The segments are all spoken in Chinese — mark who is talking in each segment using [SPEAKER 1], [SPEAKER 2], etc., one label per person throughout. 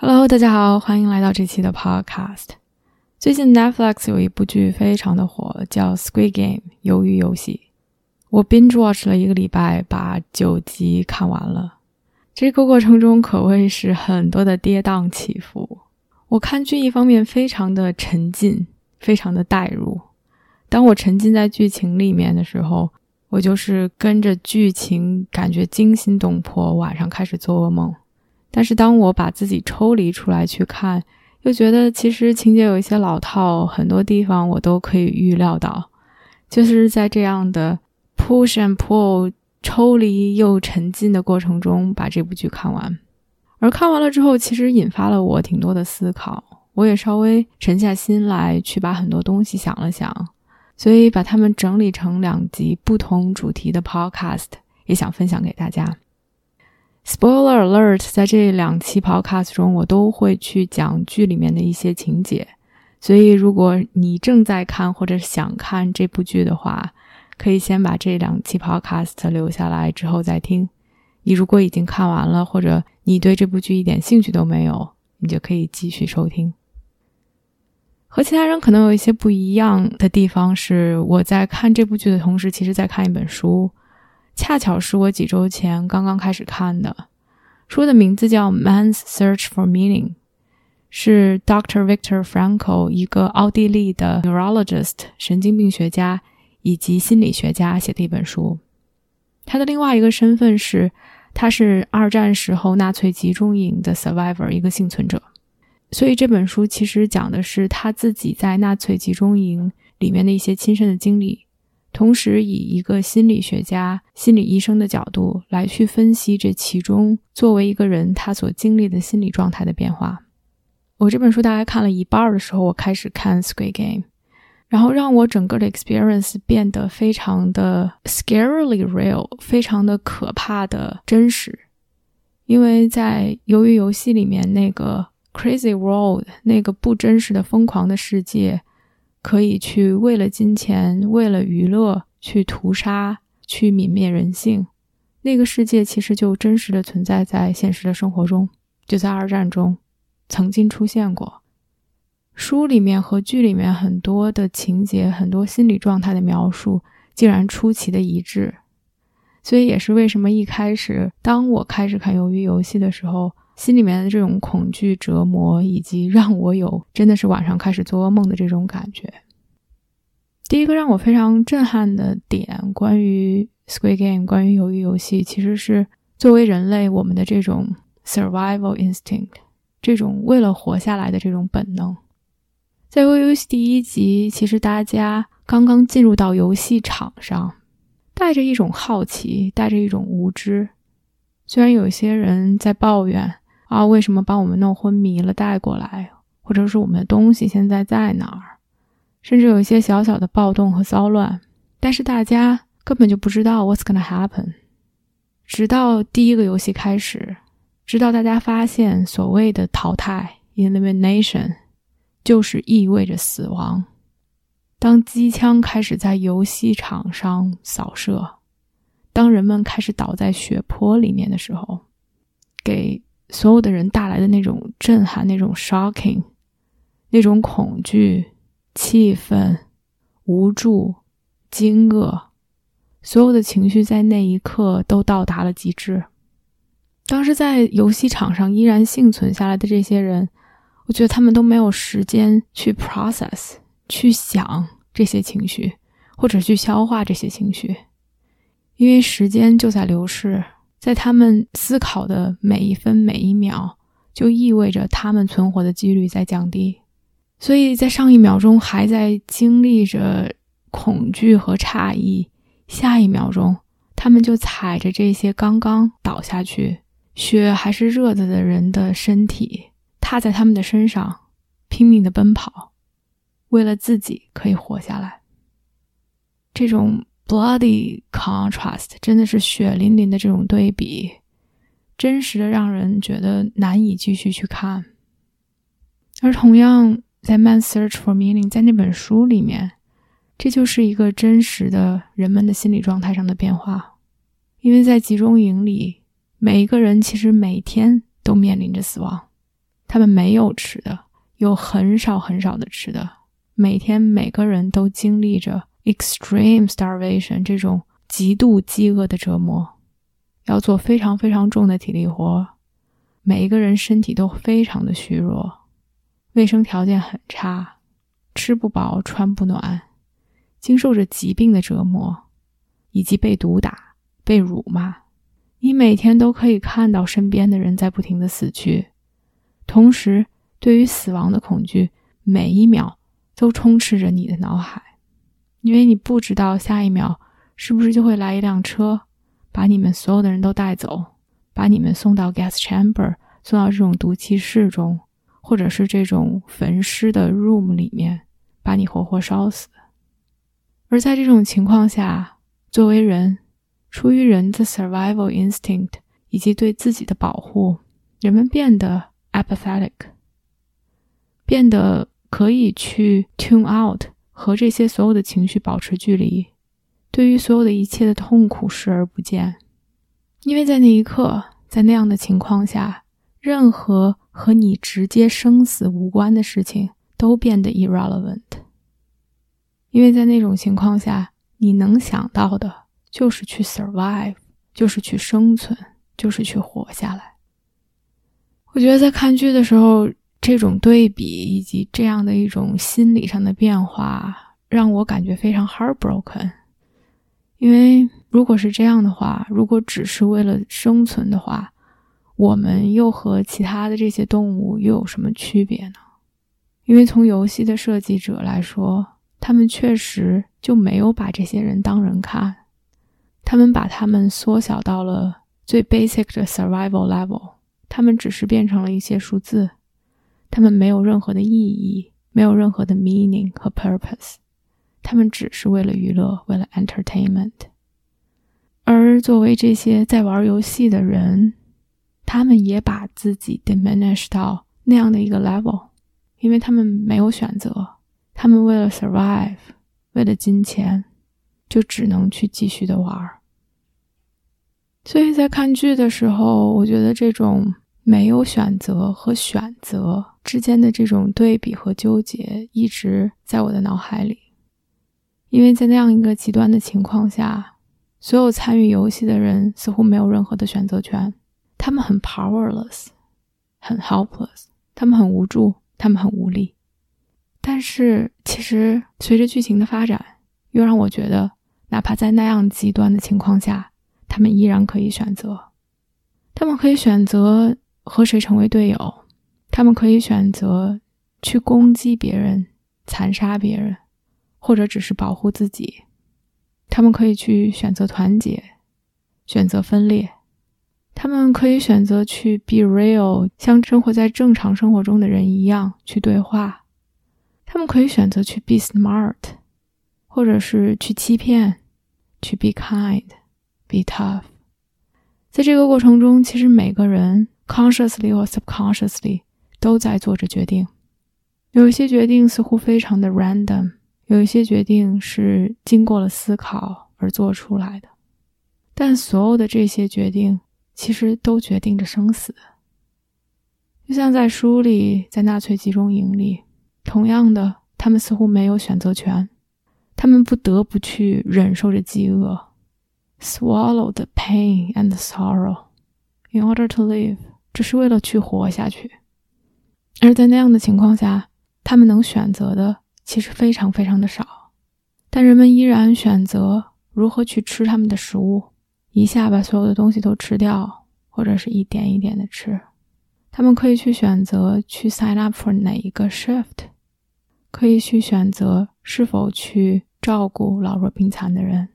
[SPEAKER 1] Hello，大家好，欢迎来到这期的 Podcast。最近 Netflix 有一部剧非常的火，叫《Squid Game》鱿鱼游戏。我 binge watch 了一个礼拜，把九集看完了。这个过程中可谓是很多的跌宕起伏。我看剧一方面非常的沉浸，非常的代入。当我沉浸在剧情里面的时候，我就是跟着剧情，感觉惊心动魄，晚上开始做噩梦。但是当我把自己抽离出来去看，又觉得其实情节有一些老套，很多地方我都可以预料到。就是在这样的 push and pull、抽离又沉浸的过程中，把这部剧看完。而看完了之后，其实引发了我挺多的思考，我也稍微沉下心来去把很多东西想了想，所以把它们整理成两集不同主题的 podcast，也想分享给大家。Spoiler alert，在这两期 podcast 中，我都会去讲剧里面的一些情节，所以如果你正在看或者想看这部剧的话，可以先把这两期 podcast 留下来，之后再听。你如果已经看完了，或者你对这部剧一点兴趣都没有，你就可以继续收听。和其他人可能有一些不一样的地方是，我在看这部剧的同时，其实在看一本书。恰巧是我几周前刚刚开始看的，书的名字叫《Man's Search for Meaning》，是 Dr. Victor Frankl 一个奥地利的 neurologist 神经病学家以及心理学家写的一本书。他的另外一个身份是，他是二战时候纳粹集中营的 survivor，一个幸存者。所以这本书其实讲的是他自己在纳粹集中营里面的一些亲身的经历。同时，以一个心理学家、心理医生的角度来去分析这其中作为一个人他所经历的心理状态的变化。我这本书大概看了一半的时候，我开始看《Squid Game》，然后让我整个的 experience 变得非常的 scarily real，非常的可怕的真实。因为在鱿鱼游戏里面那个 crazy world，那个不真实的疯狂的世界。可以去为了金钱、为了娱乐去屠杀、去泯灭人性，那个世界其实就真实的存在在现实的生活中，就在二战中曾经出现过。书里面和剧里面很多的情节、很多心理状态的描述，竟然出奇的一致，所以也是为什么一开始当我开始看《鱿鱼游戏》的时候。心里面的这种恐惧折磨，以及让我有真的是晚上开始做噩梦的这种感觉。第一个让我非常震撼的点，关于 Squid Game，关于鱿鱼游戏，其实是作为人类我们的这种 survival instinct，这种为了活下来的这种本能。在鱿鱼游戏第一集，其实大家刚刚进入到游戏场上，带着一种好奇，带着一种无知。虽然有些人在抱怨。啊，为什么把我们弄昏迷了带过来？或者是我们的东西现在在哪儿？甚至有一些小小的暴动和骚乱，但是大家根本就不知道 what's gonna happen。直到第一个游戏开始，直到大家发现所谓的淘汰 （elimination） 就是意味着死亡。当机枪开始在游戏场上扫射，当人们开始倒在血泊里面的时候，给。所有的人带来的那种震撼、那种 shocking、那种恐惧、气愤、无助、惊愕，所有的情绪在那一刻都到达了极致。当时在游戏场上依然幸存下来的这些人，我觉得他们都没有时间去 process、去想这些情绪，或者去消化这些情绪，因为时间就在流逝。在他们思考的每一分每一秒，就意味着他们存活的几率在降低。所以在上一秒钟还在经历着恐惧和诧异，下一秒钟他们就踩着这些刚刚倒下去、血还是热的的人的身体，踏在他们的身上，拼命的奔跑，为了自己可以活下来。这种 bloody contrast 真的是血淋淋的这种对比，真实的让人觉得难以继续去看。而同样，在《Man Search for Meaning》在那本书里面，这就是一个真实的人们的心理状态上的变化。因为在集中营里，每一个人其实每天都面临着死亡，他们没有吃的，有很少很少的吃的，每天每个人都经历着。Extreme starvation 这种极度饥饿的折磨，要做非常非常重的体力活，每一个人身体都非常的虚弱，卫生条件很差，吃不饱穿不暖，经受着疾病的折磨，以及被毒打、被辱骂。你每天都可以看到身边的人在不停的死去，同时对于死亡的恐惧，每一秒都充斥着你的脑海。因为你不知道下一秒是不是就会来一辆车，把你们所有的人都带走，把你们送到 gas chamber，送到这种毒气室中，或者是这种焚尸的 room 里面，把你活活烧死。而在这种情况下，作为人，出于人的 survival instinct 以及对自己的保护，人们变得 apathetic，变得可以去 tune out。和这些所有的情绪保持距离，对于所有的一切的痛苦视而不见，因为在那一刻，在那样的情况下，任何和你直接生死无关的事情都变得 irrelevant。因为在那种情况下，你能想到的就是去 survive，就是去生存，就是去活下来。我觉得在看剧的时候。这种对比以及这样的一种心理上的变化，让我感觉非常 heartbroken。因为如果是这样的话，如果只是为了生存的话，我们又和其他的这些动物又有什么区别呢？因为从游戏的设计者来说，他们确实就没有把这些人当人看，他们把他们缩小到了最 basic 的 survival level，他们只是变成了一些数字。他们没有任何的意义，没有任何的 meaning 和 purpose，他们只是为了娱乐，为了 entertainment。而作为这些在玩游戏的人，他们也把自己 diminish 到那样的一个 level，因为他们没有选择，他们为了 survive，为了金钱，就只能去继续的玩。所以在看剧的时候，我觉得这种。没有选择和选择之间的这种对比和纠结，一直在我的脑海里。因为在那样一个极端的情况下，所有参与游戏的人似乎没有任何的选择权，他们很 powerless，很 helpless，他们很无助，他们很无力。但是，其实随着剧情的发展，又让我觉得，哪怕在那样极端的情况下，他们依然可以选择，他们可以选择。和谁成为队友？他们可以选择去攻击别人、残杀别人，或者只是保护自己。他们可以去选择团结，选择分裂。他们可以选择去 be real，像生活在正常生活中的人一样去对话。他们可以选择去 be smart，或者是去欺骗，去 be kind，be tough。在这个过程中，其实每个人。Consciously 或 subconsciously 都在做着决定，有一些决定似乎非常的 random，有一些决定是经过了思考而做出来的，但所有的这些决定其实都决定着生死。就像在书里，在纳粹集中营里，同样的，他们似乎没有选择权，他们不得不去忍受着饥饿，swallow the pain and the sorrow in order to live。只是为了去活下去，而在那样的情况下，他们能选择的其实非常非常的少，但人们依然选择如何去吃他们的食物，一下把所有的东西都吃掉，或者是一点一点的吃。他们可以去选择去 sign up for 哪一个 shift，可以去选择是否去照顾老弱病残的人，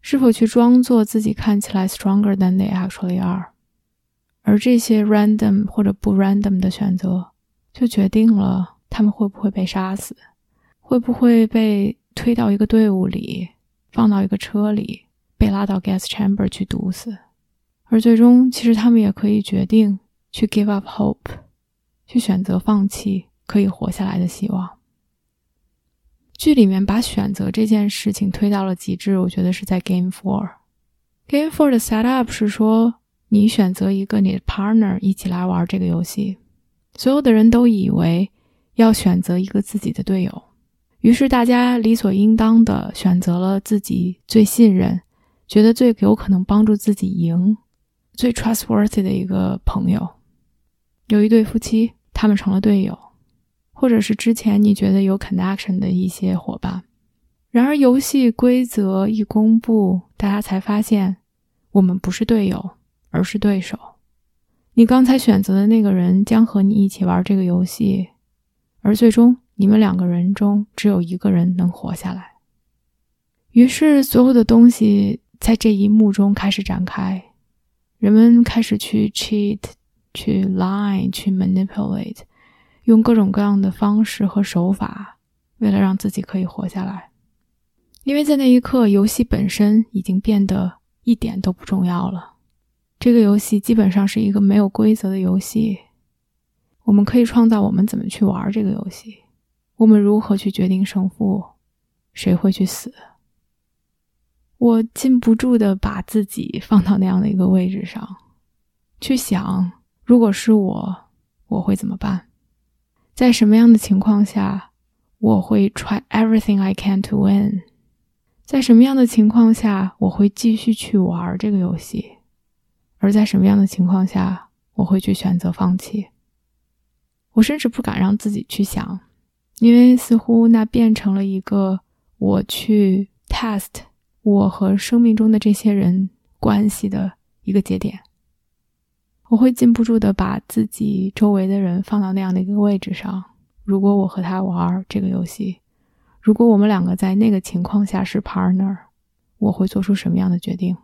[SPEAKER 1] 是否去装作自己看起来 stronger than they actually are。而这些 random 或者不 random 的选择，就决定了他们会不会被杀死，会不会被推到一个队伍里，放到一个车里，被拉到 gas chamber 去毒死。而最终，其实他们也可以决定去 give up hope，去选择放弃可以活下来的希望。剧里面把选择这件事情推到了极致，我觉得是在 Game Four。Game Four 的 set up 是说，你选择一个你的 partner 一起来玩这个游戏，所有的人都以为要选择一个自己的队友，于是大家理所应当的选择了自己最信任、觉得最有可能帮助自己赢。最 trustworthy 的一个朋友，有一对夫妻，他们成了队友，或者是之前你觉得有 connection 的一些伙伴。然而，游戏规则一公布，大家才发现，我们不是队友，而是对手。你刚才选择的那个人将和你一起玩这个游戏，而最终你们两个人中只有一个人能活下来。于是，所有的东西在这一幕中开始展开。人们开始去 cheat，去 lie，去 manipulate，用各种各样的方式和手法，为了让自己可以活下来。因为在那一刻，游戏本身已经变得一点都不重要了。这个游戏基本上是一个没有规则的游戏。我们可以创造我们怎么去玩这个游戏，我们如何去决定胜负，谁会去死。我禁不住的把自己放到那样的一个位置上，去想，如果是我，我会怎么办？在什么样的情况下，我会 try everything I can to win？在什么样的情况下，我会继续去玩这个游戏？而在什么样的情况下，我会去选择放弃？我甚至不敢让自己去想，因为似乎那变成了一个我去 test。我和生命中的这些人关系的一个节点，我会禁不住的把自己周围的人放到那样的一个位置上。如果我和他玩这个游戏，如果我们两个在那个情况下是 partner，我会做出什么样的决定？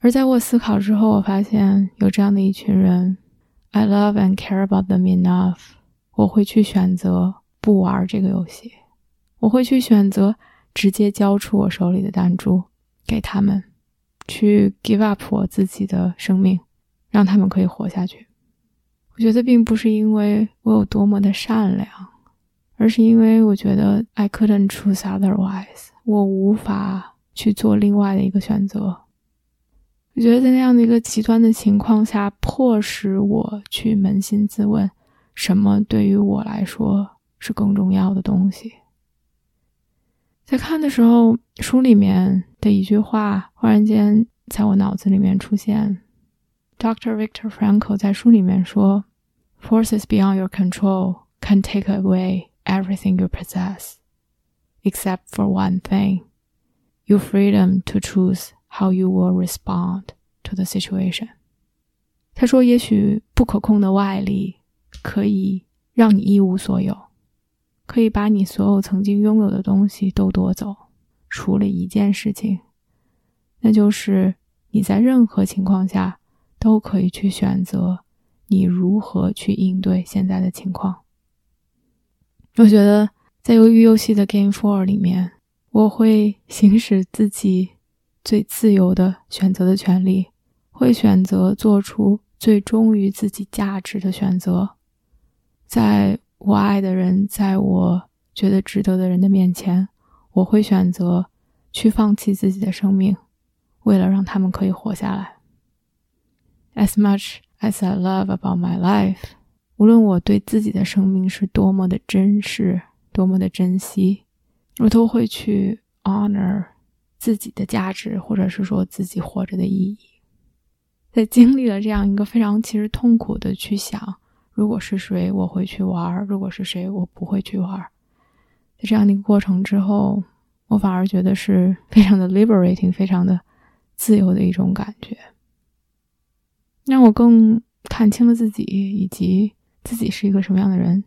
[SPEAKER 1] 而在我思考之后，我发现有这样的一群人，I love and care about them enough，我会去选择不玩这个游戏，我会去选择。直接交出我手里的弹珠给他们，去 give up 我自己的生命，让他们可以活下去。我觉得并不是因为我有多么的善良，而是因为我觉得 I couldn't choose otherwise，我无法去做另外的一个选择。我觉得在那样的一个极端的情况下，迫使我去扪心自问：什么对于我来说是更重要的东西？在看的时候，书里面的一句话忽然间在我脑子里面出现。Dr. Victor Frankl 在书里面说：“Forces beyond your control can take away everything you possess, except for one thing: your freedom to choose how you will respond to the situation。”他说：“也许不可控的外力可以让你一无所有。”可以把你所有曾经拥有的东西都夺走，除了一件事情，那就是你在任何情况下都可以去选择你如何去应对现在的情况。我觉得在鱿鱼游戏的 Game Four 里面，我会行使自己最自由的选择的权利，会选择做出最忠于自己价值的选择，在。我爱的人，在我觉得值得的人的面前，我会选择去放弃自己的生命，为了让他们可以活下来。As much as I love about my life，无论我对自己的生命是多么的珍视，多么的珍惜，我都会去 honor 自己的价值，或者是说自己活着的意义。在经历了这样一个非常其实痛苦的去想。如果是谁，我会去玩；如果是谁，我不会去玩。在这样的一个过程之后，我反而觉得是非常的 liberating，非常的自由的一种感觉，让我更看清了自己，以及自己是一个什么样的人。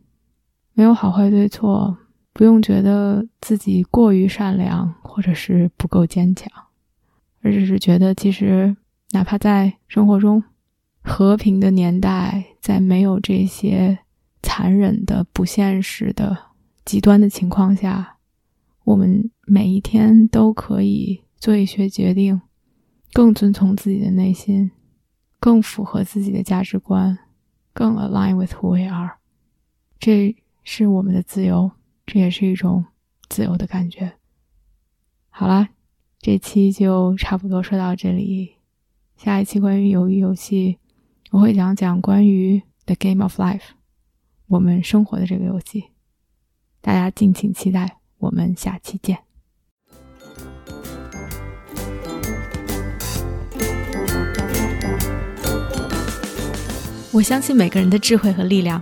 [SPEAKER 1] 没有好坏对错，不用觉得自己过于善良，或者是不够坚强，而只是觉得，其实哪怕在生活中。和平的年代，在没有这些残忍的、不现实的、极端的情况下，我们每一天都可以做一些决定，更遵从自己的内心，更符合自己的价值观，更 align with who we are。这是我们的自由，这也是一种自由的感觉。好啦，这期就差不多说到这里。下一期关于鱿鱼游戏，我会讲讲关于 The Game of Life，我们生活的这个游戏。大家敬请期待，我们下期见。我相信每个人的智慧和力量。